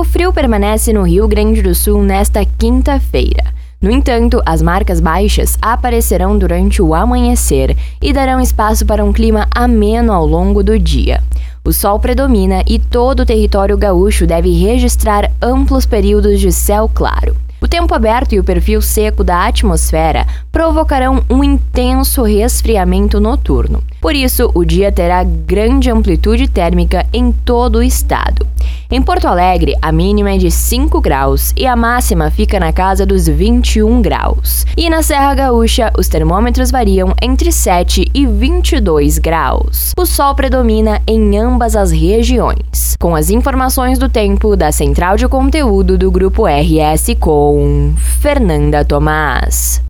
O frio permanece no Rio Grande do Sul nesta quinta-feira. No entanto, as marcas baixas aparecerão durante o amanhecer e darão espaço para um clima ameno ao longo do dia. O sol predomina e todo o território gaúcho deve registrar amplos períodos de céu claro. O tempo aberto e o perfil seco da atmosfera provocarão um intenso resfriamento noturno. Por isso, o dia terá grande amplitude térmica em todo o estado. Em Porto Alegre, a mínima é de 5 graus e a máxima fica na casa dos 21 graus. E na Serra Gaúcha, os termômetros variam entre 7 e 22 graus. O sol predomina em ambas as regiões. Com as informações do tempo da Central de Conteúdo do Grupo RS com Fernanda Tomás.